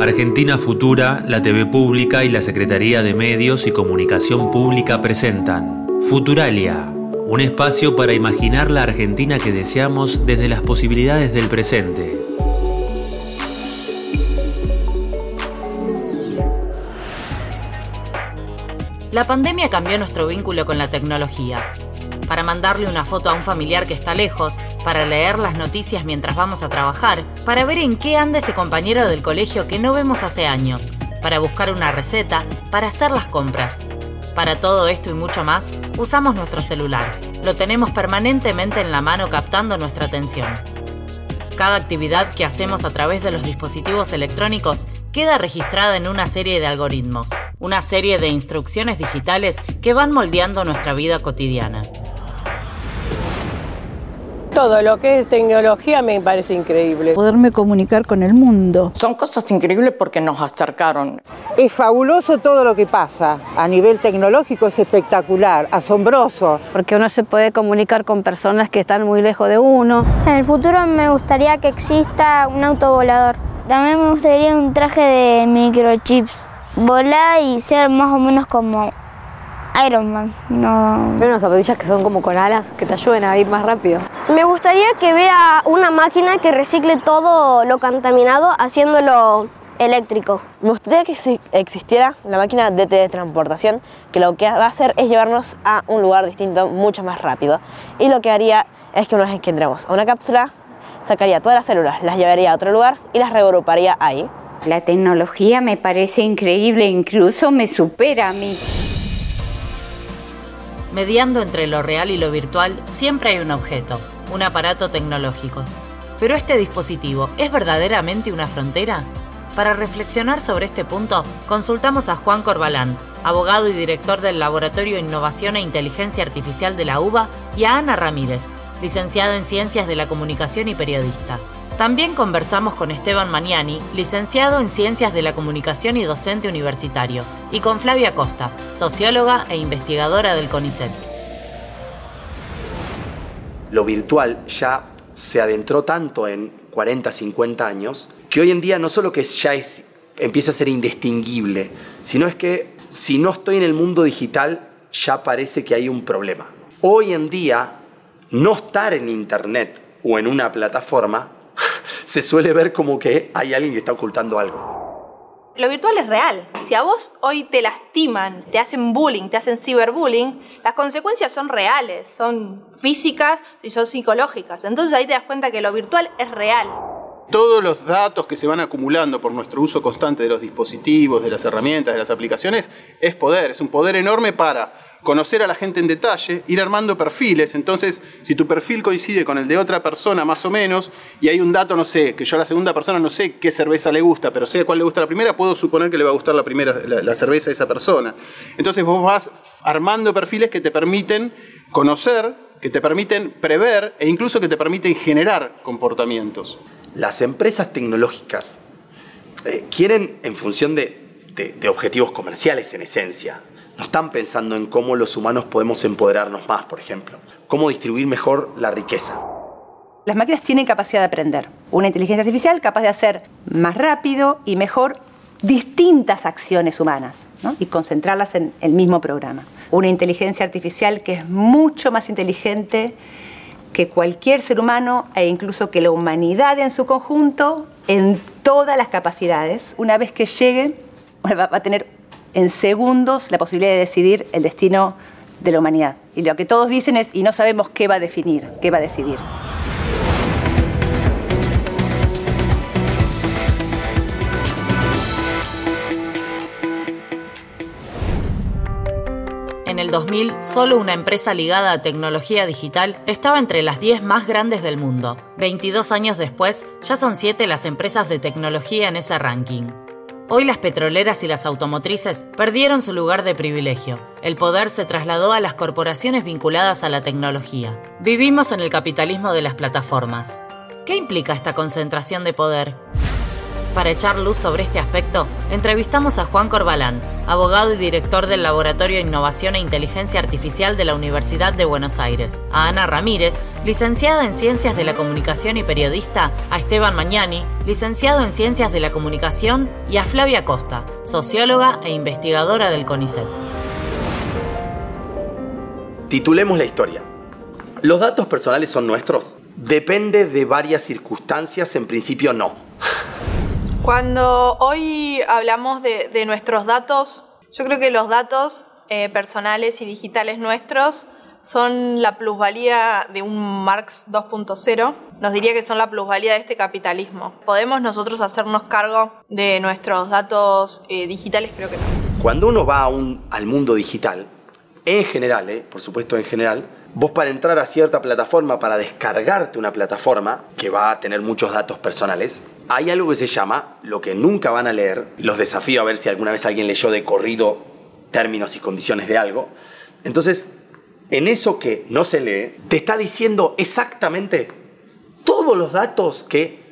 Argentina Futura, la TV Pública y la Secretaría de Medios y Comunicación Pública presentan Futuralia, un espacio para imaginar la Argentina que deseamos desde las posibilidades del presente. La pandemia cambió nuestro vínculo con la tecnología. Para mandarle una foto a un familiar que está lejos, para leer las noticias mientras vamos a trabajar, para ver en qué anda ese compañero del colegio que no vemos hace años, para buscar una receta, para hacer las compras. Para todo esto y mucho más, usamos nuestro celular. Lo tenemos permanentemente en la mano captando nuestra atención. Cada actividad que hacemos a través de los dispositivos electrónicos queda registrada en una serie de algoritmos, una serie de instrucciones digitales que van moldeando nuestra vida cotidiana. Todo lo que es tecnología me parece increíble. Poderme comunicar con el mundo. Son cosas increíbles porque nos acercaron. Es fabuloso todo lo que pasa. A nivel tecnológico es espectacular, asombroso. Porque uno se puede comunicar con personas que están muy lejos de uno. En el futuro me gustaría que exista un autovolador. También me gustaría un traje de microchips. Volar y ser más o menos como Iron Man. No. Pero unas zapatillas que son como con alas que te ayuden a ir más rápido. Me gustaría que vea una máquina que recicle todo lo contaminado haciéndolo eléctrico. Me gustaría que existiera la máquina de teletransportación que lo que va a hacer es llevarnos a un lugar distinto mucho más rápido. Y lo que haría es que una vez que entremos a una cápsula, sacaría todas las células, las llevaría a otro lugar y las regruparía ahí. La tecnología me parece increíble, incluso me supera a mí. Mediando entre lo real y lo virtual, siempre hay un objeto, un aparato tecnológico. Pero este dispositivo, ¿es verdaderamente una frontera? Para reflexionar sobre este punto, consultamos a Juan Corbalán, abogado y director del Laboratorio Innovación e Inteligencia Artificial de la UBA, y a Ana Ramírez, licenciada en Ciencias de la Comunicación y periodista. También conversamos con Esteban Maniani, licenciado en Ciencias de la Comunicación y docente universitario, y con Flavia Costa, socióloga e investigadora del CONICET. Lo virtual ya se adentró tanto en 40, 50 años, que hoy en día no solo que ya empieza a ser indistinguible, sino es que si no estoy en el mundo digital, ya parece que hay un problema. Hoy en día, no estar en Internet o en una plataforma se suele ver como que hay alguien que está ocultando algo. Lo virtual es real. Si a vos hoy te lastiman, te hacen bullying, te hacen ciberbullying, las consecuencias son reales, son físicas y son psicológicas. Entonces ahí te das cuenta que lo virtual es real. Todos los datos que se van acumulando por nuestro uso constante de los dispositivos, de las herramientas, de las aplicaciones, es poder, es un poder enorme para conocer a la gente en detalle, ir armando perfiles. Entonces, si tu perfil coincide con el de otra persona más o menos, y hay un dato, no sé, que yo a la segunda persona no sé qué cerveza le gusta, pero sé cuál le gusta la primera, puedo suponer que le va a gustar la, primera, la, cerveza a esa persona. Entonces vos vas armando perfiles que te permiten conocer, que te permiten prever e incluso que te permiten generar comportamientos. Las empresas tecnológicas eh, quieren, en función de objetivos comerciales en esencia, no están pensando en cómo los humanos podemos empoderarnos más, por ejemplo, cómo distribuir mejor la riqueza. Las máquinas tienen capacidad de aprender. Una inteligencia artificial capaz de hacer más rápido y mejor distintas acciones humanas y concentrarlas en el mismo programa. Una inteligencia artificial que es mucho más inteligente que cualquier ser humano e incluso que la humanidad en su conjunto en todas las capacidades. Una vez que llegue, va a tener en segundos la posibilidad de decidir el destino de la humanidad. Y lo que todos dicen es, y no sabemos qué va a definir, qué va a decidir. El 2000, solo una empresa ligada a tecnología digital estaba entre las 10 más grandes del mundo. 22 años después, ya son 7 las empresas de tecnología en ese ranking. Hoy las petroleras y las automotrices perdieron su lugar de privilegio. El poder se trasladó a las corporaciones vinculadas a la tecnología. Vivimos en el capitalismo de las plataformas. ¿Qué implica esta concentración de poder? Para echar luz sobre este aspecto, entrevistamos a Juan Corbalán, abogado y director del Laboratorio de Innovación e Inteligencia Artificial de la Universidad de Buenos Aires, a Ana Ramírez, licenciada en Ciencias de la Comunicación y periodista, a Esteban Mañani, licenciado en Ciencias de la Comunicación, y a Flavia Costa, socióloga e investigadora del CONICET. Titulemos la historia. ¿Los datos personales son nuestros? Depende de varias circunstancias, en principio no. Cuando hoy hablamos de, nuestros datos, yo creo que los datos eh, personales y digitales nuestros son la plusvalía de un Marx 2.0. Nos diría que son la plusvalía de este capitalismo. ¿Podemos nosotros hacernos cargo de nuestros datos eh, digitales? Creo que no. Cuando uno va al mundo digital, en general, eh, por supuesto en general, vos para entrar a cierta plataforma, para descargarte una plataforma que va a tener muchos datos personales, hay algo que se llama, lo que nunca van a leer, los desafío a ver si alguna vez alguien leyó de corrido términos y condiciones de algo. Entonces, en eso que no se lee, te está diciendo exactamente todos los datos que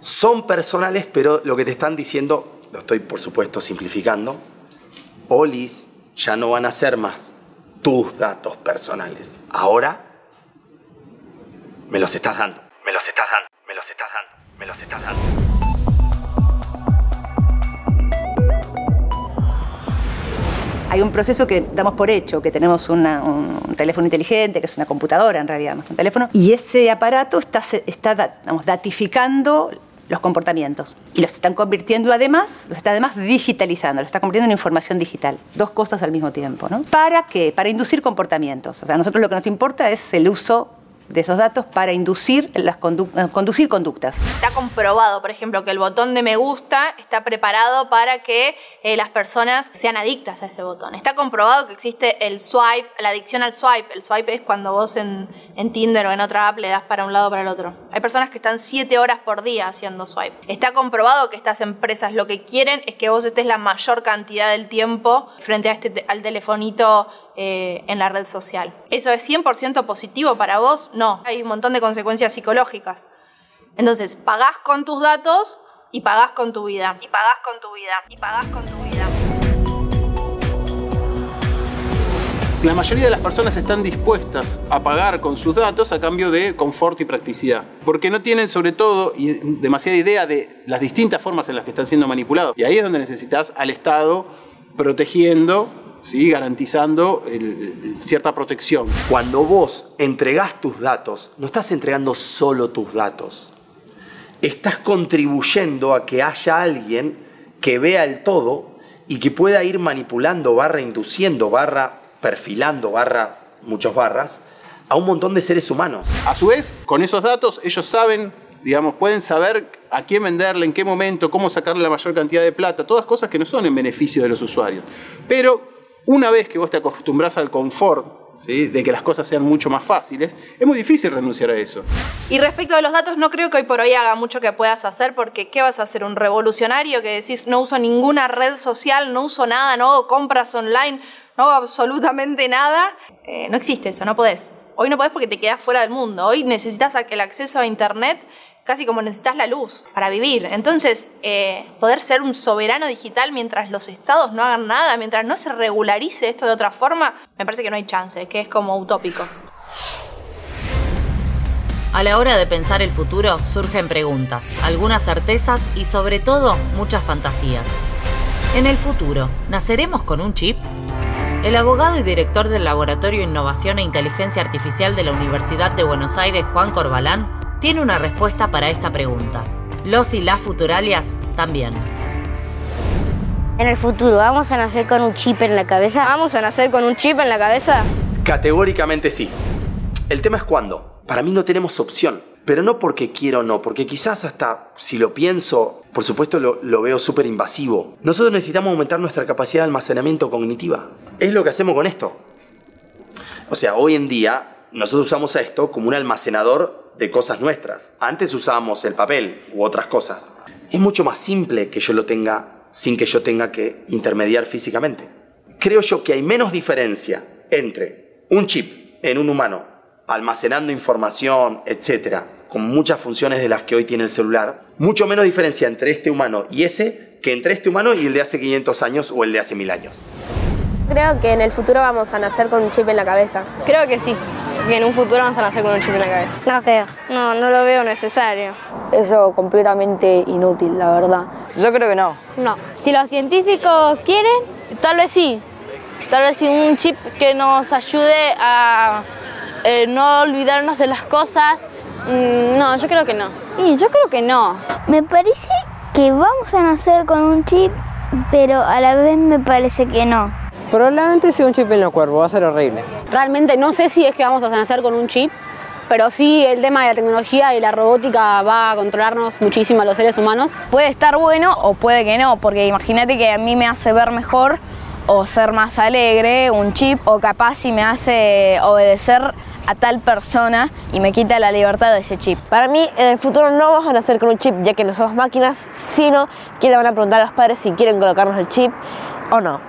son personales, pero lo que te están diciendo, lo estoy por supuesto simplificando, Olis ya no van a ser más tus datos personales. Ahora me los estás dando, me los estás dando, me los estás dando. Hay un proceso que damos por hecho, que tenemos un teléfono inteligente, que es una computadora en realidad, más que un teléfono, y ese aparato está, datificando los comportamientos y los están convirtiendo además, los está además digitalizando, los está convirtiendo en información digital. Dos cosas al mismo tiempo, ¿no? ¿Para qué? Para inducir comportamientos. O sea, a nosotros lo que nos importa es el uso de esos datos para inducir las eh, conducir conductas. Está comprobado, por ejemplo, que el botón de me gusta está preparado para que eh, las personas sean adictas a ese botón. Está comprobado que existe el swipe, la adicción al swipe. El swipe es cuando vos en, en Tinder o en otra app le das para un lado o para el otro. Hay personas que están siete horas por día haciendo swipe. Está comprobado que estas empresas lo que quieren es que vos estés la mayor cantidad del tiempo frente a este, te- al telefonito eh, en la red social. ¿Eso es 100% positivo para vos? No. Hay un montón de consecuencias psicológicas. Entonces, pagás con tus datos y pagás con tu vida. Y pagás con tu vida. Y pagás con tu vida. La mayoría de las personas están dispuestas a pagar con sus datos a cambio de confort y practicidad, porque no tienen sobre todo demasiada idea de las distintas formas en las que están siendo manipulados. Y ahí es donde necesitas al Estado protegiendo, ¿sí? garantizando el- el- cierta protección. Cuando vos entregás tus datos, no estás entregando solo tus datos. Estás contribuyendo a que haya alguien que vea el todo y que pueda ir manipulando, barra induciendo, barra perfilando, barra muchos barras, a un montón de seres humanos. A su vez, con esos datos ellos saben, digamos, pueden saber a quién venderle, en qué momento, cómo sacarle la mayor cantidad de plata, todas cosas que no son en beneficio de los usuarios. Pero una vez que vos te acostumbras al confort, ¿sí? de que las cosas sean mucho más fáciles, es muy difícil renunciar a eso. Y respecto de los datos, no creo que hoy por hoy haga mucho que puedas hacer, porque ¿qué vas a hacer? ¿Un revolucionario que decís no uso ninguna red social, no uso nada, no hago compras online, no hago absolutamente nada? Eh, no existe eso, no podés. Hoy no podés porque te quedás fuera del mundo. Hoy necesitas el acceso a Internet casi como necesitas la luz para vivir. Entonces, eh, poder ser un soberano digital mientras los estados no hagan nada, mientras no se regularice esto de otra forma, me parece que no hay chance, que es como utópico. A la hora de pensar el futuro surgen preguntas, algunas certezas y sobre todo muchas fantasías. En el futuro, ¿naceremos con un chip? El abogado y director del Laboratorio Innovación e Inteligencia Artificial de la Universidad de Buenos Aires, Juan Corbalán, tiene una respuesta para esta pregunta. Los y las futuralias también. En el futuro, ¿vamos a nacer con un chip en la cabeza? ¿Vamos a nacer con un chip en la cabeza? Categóricamente sí. El tema es cuándo. Para mí no tenemos opción. Pero no porque quiero o no, porque quizás hasta si lo pienso, por supuesto lo, lo veo súper invasivo. Nosotros necesitamos aumentar nuestra capacidad de almacenamiento cognitiva. Es lo que hacemos con esto. O sea, hoy en día nosotros usamos esto como un almacenador de cosas nuestras. Antes usábamos el papel u otras cosas. Es mucho más simple que yo lo tenga sin que yo tenga que intermediar físicamente. Creo yo que hay menos diferencia entre un chip en un humano almacenando información, etcétera, con muchas funciones de las que hoy tiene el celular, mucho menos diferencia entre este humano y ese que entre este humano y el de hace 500 años o el de hace 1000 años. Creo que en el futuro vamos a nacer con un chip en la cabeza. Creo que sí, que en un futuro vamos a nacer con un chip en la cabeza. No creo. No, no lo veo necesario. Eso completamente inútil, la verdad. Yo creo que no. No. Si los científicos quieren, tal vez sí. Tal vez sí un chip que nos ayude a eh, no olvidarnos de las cosas. Mm, no, yo creo que no. Y yo creo que no. Me parece que vamos a nacer con un chip, pero a la vez me parece que no. Probablemente sea un chip en el cuerpo, va a ser horrible. Realmente no sé si es que vamos a nacer con un chip, pero sí el tema de la tecnología y la robótica va a controlarnos muchísimo a los seres humanos. Puede estar bueno o puede que no, porque imagínate que a mí me hace ver mejor o ser más alegre un chip, o capaz si me hace obedecer a tal persona y me quita la libertad de ese chip. Para mí, en el futuro no vamos a nacer con un chip, ya que no somos máquinas, sino que le van a preguntar a los padres si quieren colocarnos el chip o no.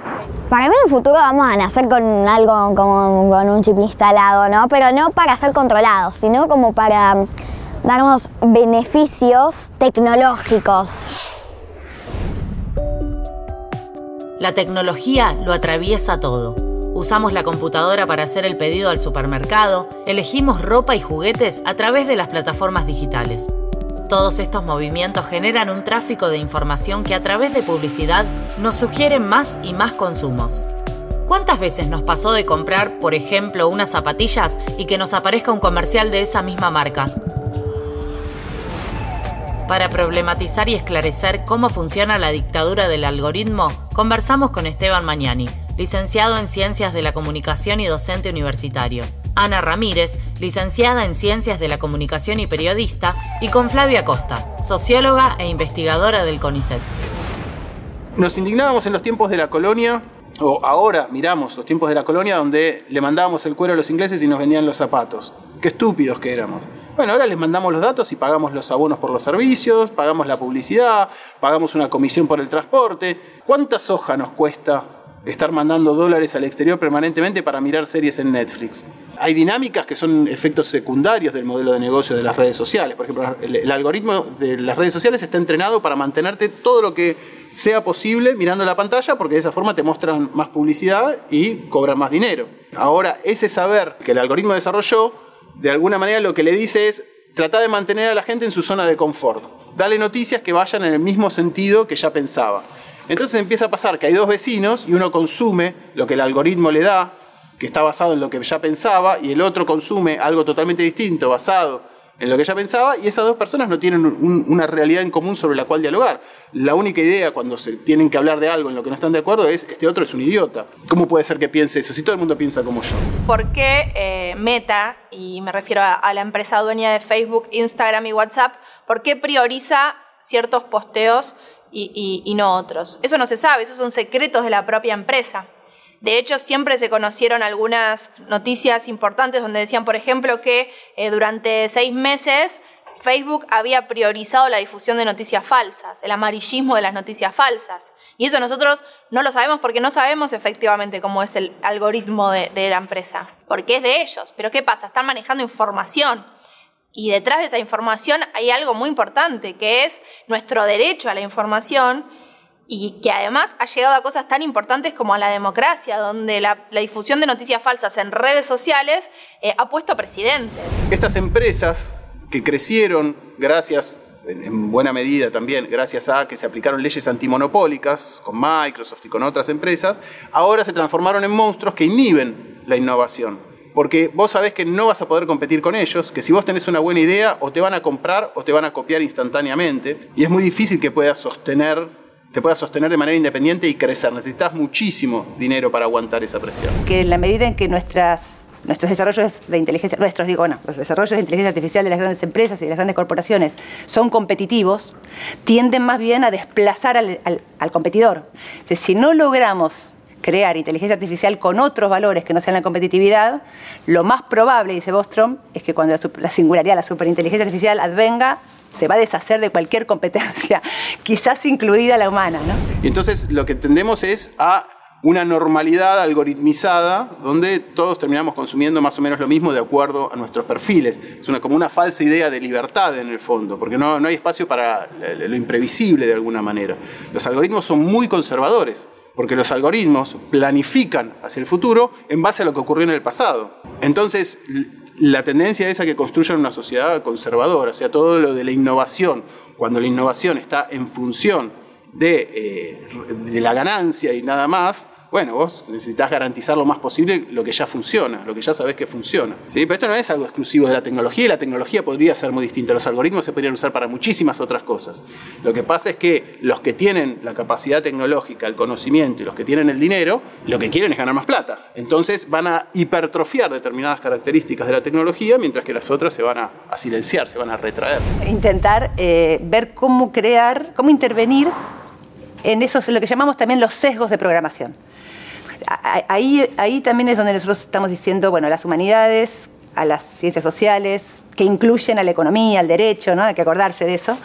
Para mí en el futuro vamos a nacer con algo como con un chip instalado, ¿no? Pero no para ser controlados, sino como para darnos beneficios tecnológicos. La tecnología lo atraviesa todo. Usamos la computadora para hacer el pedido al supermercado, elegimos ropa y juguetes a través de las plataformas digitales. Todos estos movimientos generan un tráfico de información que a través de publicidad nos sugieren más y más consumos. ¿Cuántas veces nos pasó de comprar, por ejemplo, unas zapatillas y que nos aparezca un comercial de esa misma marca? Para problematizar y esclarecer cómo funciona la dictadura del algoritmo, conversamos con Esteban Mañani, licenciado en Ciencias de la Comunicación y docente universitario. Ana Ramírez, licenciada en Ciencias de la Comunicación y periodista, y con Flavia Costa, socióloga e investigadora del CONICET. Nos indignábamos en los tiempos de la colonia, o ahora miramos los tiempos de la colonia donde le mandábamos el cuero a los ingleses y nos vendían los zapatos. Qué estúpidos que éramos. Bueno, ahora les mandamos los datos y pagamos los abonos por los servicios, pagamos la publicidad, pagamos una comisión por el transporte. ¿Cuánta soja nos cuesta estar mandando dólares al exterior permanentemente para mirar series en Netflix? Hay dinámicas que son efectos secundarios del modelo de negocio de las redes sociales. Por ejemplo, el, algoritmo de las redes sociales está entrenado para mantenerte todo lo que sea posible mirando la pantalla porque de esa forma te muestran más publicidad y cobran más dinero. Ahora, ese saber que el algoritmo desarrolló de alguna manera lo que le dice es tratar de mantener a la gente en su zona de confort. Dale noticias que vayan en el mismo sentido que ya pensaba. Entonces empieza a pasar que hay dos vecinos y uno consume lo que el algoritmo le da, que está basado en lo que ya pensaba, y el otro consume algo totalmente distinto, basado en lo que ya pensaba, y esas dos personas no tienen un, una realidad en común sobre la cual dialogar. La única idea cuando se tienen que hablar de algo en lo que no están de acuerdo es, este otro es un idiota. ¿Cómo puede ser que piense eso si todo el mundo piensa como yo? ¿Por qué eh, Meta, y me refiero a, la empresa dueña de Facebook, Instagram y WhatsApp, por qué prioriza ciertos posteos y, y no otros? Eso no se sabe, esos son secretos de la propia empresa. De hecho, siempre se conocieron algunas noticias importantes donde decían, por ejemplo, que eh, durante seis meses Facebook había priorizado la difusión de noticias falsas, el amarillismo de las noticias falsas. Y eso nosotros no lo sabemos porque no sabemos efectivamente cómo es el algoritmo de, de la empresa, porque es de ellos. Pero ¿qué pasa? Están manejando información. Y detrás de esa información hay algo muy importante, que es nuestro derecho a la información y que además ha llegado a cosas tan importantes como a la democracia, donde la, difusión de noticias falsas en redes sociales eh, ha puesto a presidentes. Estas empresas que crecieron gracias, en, en, buena medida también, gracias a que se aplicaron leyes antimonopólicas con Microsoft y con otras empresas, ahora se transformaron en monstruos que inhiben la innovación. Porque vos sabés que no vas a poder competir con ellos, que si vos tenés una buena idea, o te van a comprar o te van a copiar instantáneamente, y es muy difícil que puedas sostener te puedas sostener de manera independiente y crecer. Necesitas muchísimo dinero para aguantar esa presión. Que en la medida en que nuestros desarrollos de inteligencia, nuestros digo, los desarrollos de inteligencia artificial de las grandes empresas y de las grandes corporaciones son competitivos, tienden más bien a desplazar al, competidor. Si no logramos crear inteligencia artificial con otros valores que no sean la competitividad, lo más probable, dice Bostrom, es que cuando la, la singularidad, la superinteligencia artificial advenga, se va a deshacer de cualquier competencia, quizás incluida la humana. ¿no? Entonces lo que tendemos es a una normalidad algoritmizada donde todos terminamos consumiendo más o menos lo mismo de acuerdo a nuestros perfiles. Es una, como una falsa idea de libertad en el fondo, porque no, no hay espacio para lo imprevisible de alguna manera. Los algoritmos son muy conservadores, porque los algoritmos planifican hacia el futuro en base a lo que ocurrió en el pasado. Entonces, la tendencia es a que construyan una sociedad conservadora, o sea, todo lo de la innovación, cuando la innovación está en función de, eh, de la ganancia y nada más, bueno, vos necesitas garantizar lo más posible lo que ya funciona, lo que ya sabés que funciona. Pero esto no es algo exclusivo de la tecnología y la tecnología podría ser muy distinta. Los algoritmos se podrían usar para muchísimas otras cosas. Lo que pasa es que los que tienen la capacidad tecnológica, el conocimiento y los que tienen el dinero, lo que quieren es ganar más plata. Entonces van a hipertrofiar determinadas características de la tecnología, mientras que las otras se van a, silenciar, se van a retraer. Intentar eh, ver cómo crear, cómo intervenir en esos, lo que llamamos también los sesgos de programación ahí, ahí también es donde nosotros estamos diciendo, bueno, las humanidades, a las ciencias sociales, que incluyen a la economía, al derecho, ¿no? hay que acordarse de eso,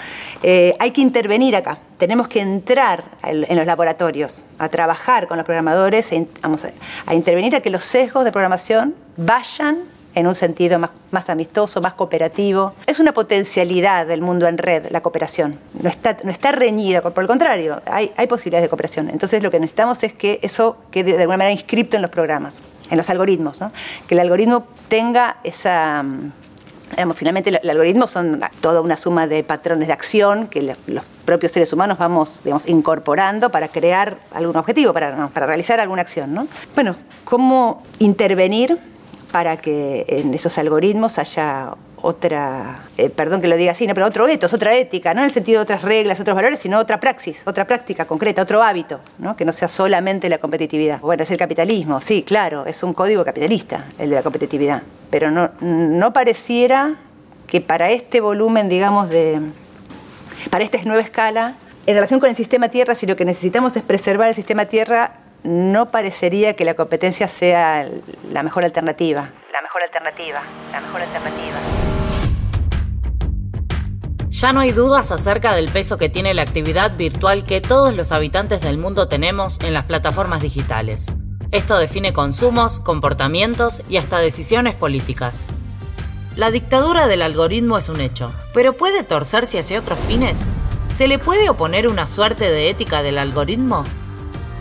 eh, hay que intervenir acá. Tenemos que entrar en los laboratorios, a trabajar con los programadores, vamos a intervenir a que los sesgos de programación vayan en un sentido más, amistoso, más cooperativo. Es una potencialidad del mundo en red, la cooperación. No está, reñida, por, el contrario, hay, hay posibilidades de cooperación. Entonces lo que necesitamos es que eso quede de alguna manera inscripto en los programas, en los algoritmos, que el algoritmo tenga esa... Digamos, finalmente el, algoritmo son toda una suma de patrones de acción que los propios seres humanos vamos digamos, incorporando para crear algún objetivo, para, para realizar alguna acción. ¿no? Bueno, ¿cómo intervenir para que en esos algoritmos haya otra, eh, perdón que lo diga así, pero otro etos, otra ética, no en el sentido de otras reglas, otros valores, sino otra praxis, otra práctica concreta, otro hábito, ¿no? que no sea solamente la competitividad. Bueno, es el capitalismo, sí, claro, es un código capitalista el de la competitividad, pero no, no pareciera que para este volumen, digamos, de, para esta nueva escala, en relación con el sistema Tierra, si lo que necesitamos es preservar el sistema Tierra, no parecería que la competencia sea la mejor alternativa. La mejor alternativa, la mejor alternativa. Ya no hay dudas acerca del peso que tiene la actividad virtual que todos los habitantes del mundo tenemos en las plataformas digitales. Esto define consumos, comportamientos y hasta decisiones políticas. La dictadura del algoritmo es un hecho, pero ¿puede torcerse hacia otros fines? ¿Se le puede oponer una suerte de ética del algoritmo?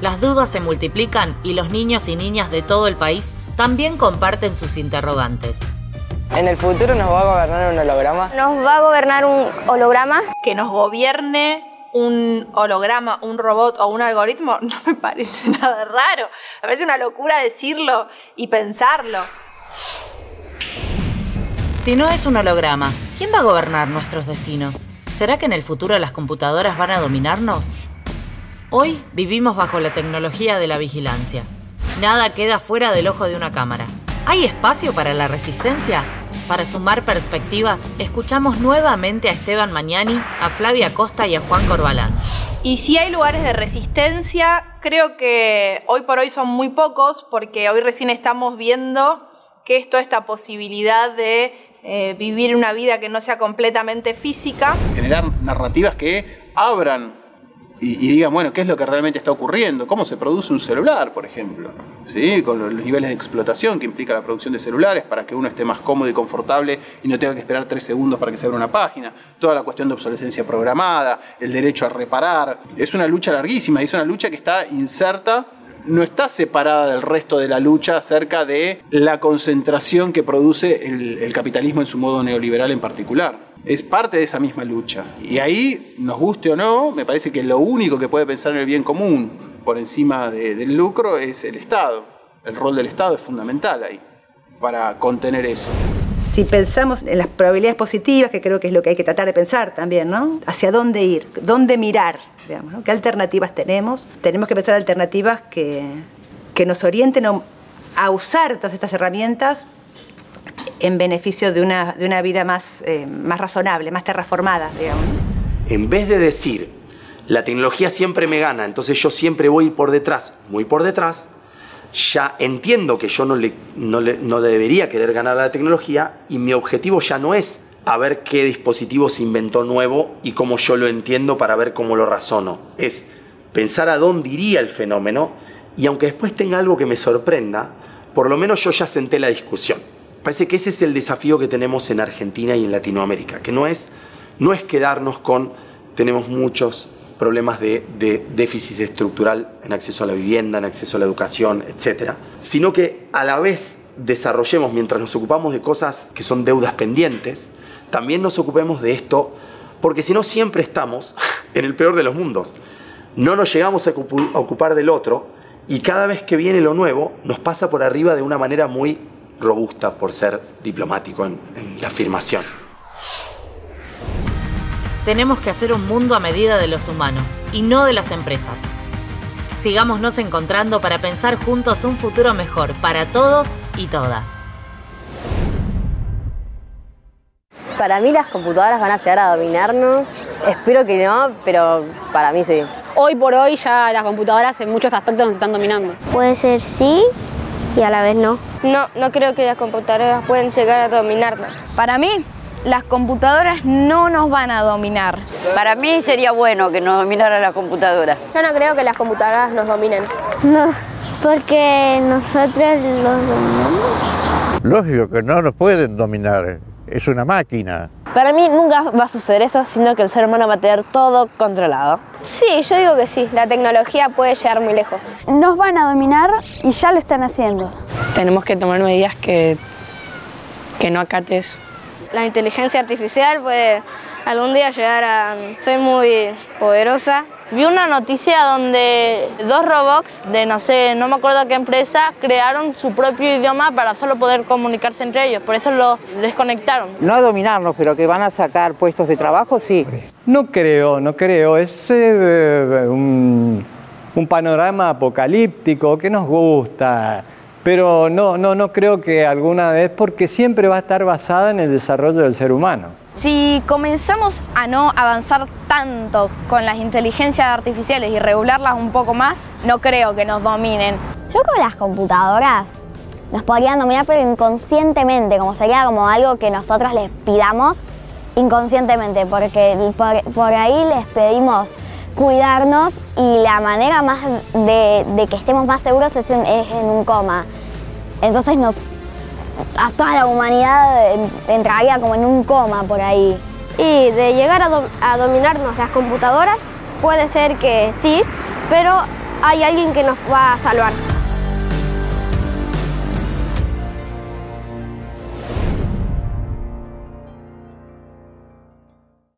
Las dudas se multiplican y los niños y niñas de todo el país también comparten sus interrogantes. ¿En el futuro nos va a gobernar un holograma? ¿Nos va a gobernar un holograma? Que nos gobierne un holograma, un robot o un algoritmo no me parece nada raro. Me parece una locura decirlo y pensarlo. Si no es un holograma, ¿quién va a gobernar nuestros destinos? ¿Será que en el futuro las computadoras van a dominarnos? Hoy vivimos bajo la tecnología de la vigilancia. Nada queda fuera del ojo de una cámara. ¿Hay espacio para la resistencia? Para sumar perspectivas, escuchamos nuevamente a Esteban Mañani, a Flavia Costa y a Juan Corbalán. Y si hay lugares de resistencia, creo que hoy por hoy son muy pocos, porque hoy recién estamos viendo que esto, esta posibilidad de eh, vivir una vida que no sea completamente física. Generar narrativas que abran y, digan, bueno, ¿qué es lo que realmente está ocurriendo? ¿Cómo se produce un celular, por ejemplo? ¿Sí? Con los niveles de explotación que implica la producción de celulares para que uno esté más cómodo y confortable y no tenga que esperar tres segundos para que se abra una página. Toda la cuestión de obsolescencia programada, el derecho a reparar. Es una lucha larguísima y es una lucha que está inserta no está separada del resto de la lucha acerca de la concentración que produce el capitalismo en su modo neoliberal en particular es parte de esa misma lucha. Y ahí, nos guste o no, me parece que lo único que puede pensar en el bien común por encima del lucro es el Estado. El rol del Estado es fundamental ahí para contener eso. Si pensamos en las probabilidades positivas, que creo que es lo que hay que tratar de pensar también, ¿no? Hacia dónde ir, dónde mirar, digamos, ¿Qué alternativas tenemos? Tenemos que pensar alternativas que, que nos orienten a usar todas estas herramientas en beneficio de una, de una vida más, eh, más razonable, más terraformada, digamos. En vez de decir, la tecnología siempre me gana, entonces yo siempre voy por detrás, muy por detrás, ya entiendo que yo no, le, no, le, no debería querer ganar a la tecnología y mi objetivo ya no es a ver qué dispositivo se inventó nuevo y cómo yo lo entiendo para ver cómo lo razono. Es pensar a dónde iría el fenómeno y aunque después tenga algo que me sorprenda, por lo menos yo ya senté la discusión. Parece que ese es el desafío que tenemos en Argentina y en Latinoamérica, que no es, no es quedarnos con tenemos muchos problemas de, de, déficit estructural en acceso a la vivienda, en acceso a la educación, etc. Sino que a la vez desarrollemos, mientras nos ocupamos de cosas que son deudas pendientes, también nos ocupemos de esto, porque si no siempre estamos en el peor de los mundos. No nos llegamos a ocupar del otro y cada vez que viene lo nuevo nos pasa por arriba de una manera muy robusta, por ser diplomático en, en la afirmación. Tenemos que hacer un mundo a medida de los humanos y no de las empresas. Sigámonos encontrando para pensar juntos un futuro mejor para todos y todas. Para mí las computadoras van a llegar a dominarnos. Espero que no, pero para mí sí. Hoy por hoy ya las computadoras en muchos aspectos nos están dominando. Puede ser sí y a la vez no. No, no creo que las computadoras puedan llegar a dominarnos. Para mí, las computadoras no nos van a dominar. Para mí sería bueno que nos dominara la computadora. Yo no creo que las computadoras nos dominen. No, porque nosotros los dominamos. Lógico que no nos pueden dominar, es una máquina. Para mí nunca va a suceder eso, sino que el ser humano va a tener todo controlado. Sí, yo digo que sí, la tecnología puede llegar muy lejos. Nos van a dominar y ya lo están haciendo. Tenemos que tomar medidas que, que no acates la inteligencia artificial puede algún día llegar a ser muy poderosa. Vi una noticia donde dos robots de no sé, no me acuerdo qué empresa, crearon su propio idioma para solo poder comunicarse entre ellos, por eso lo desconectaron. No a dominarnos, pero que van a sacar puestos de trabajo, sí. No creo, no creo. Es eh, un, un panorama apocalíptico que nos gusta pero no, no, no creo que alguna vez, porque siempre va a estar basada en el desarrollo del ser humano. Si comenzamos a no avanzar tanto con las inteligencias artificiales y regularlas un poco más, no creo que nos dominen. Yo con las computadoras nos podrían dominar, pero inconscientemente, como sería como algo que nosotros les pidamos inconscientemente, porque por, ahí les pedimos cuidarnos y la manera más de, que estemos más seguros es es en un coma. Entonces nos, a toda la humanidad entraría como en un coma por ahí. Y de llegar a, a dominarnos las computadoras, puede ser que sí, pero hay alguien que nos va a salvar.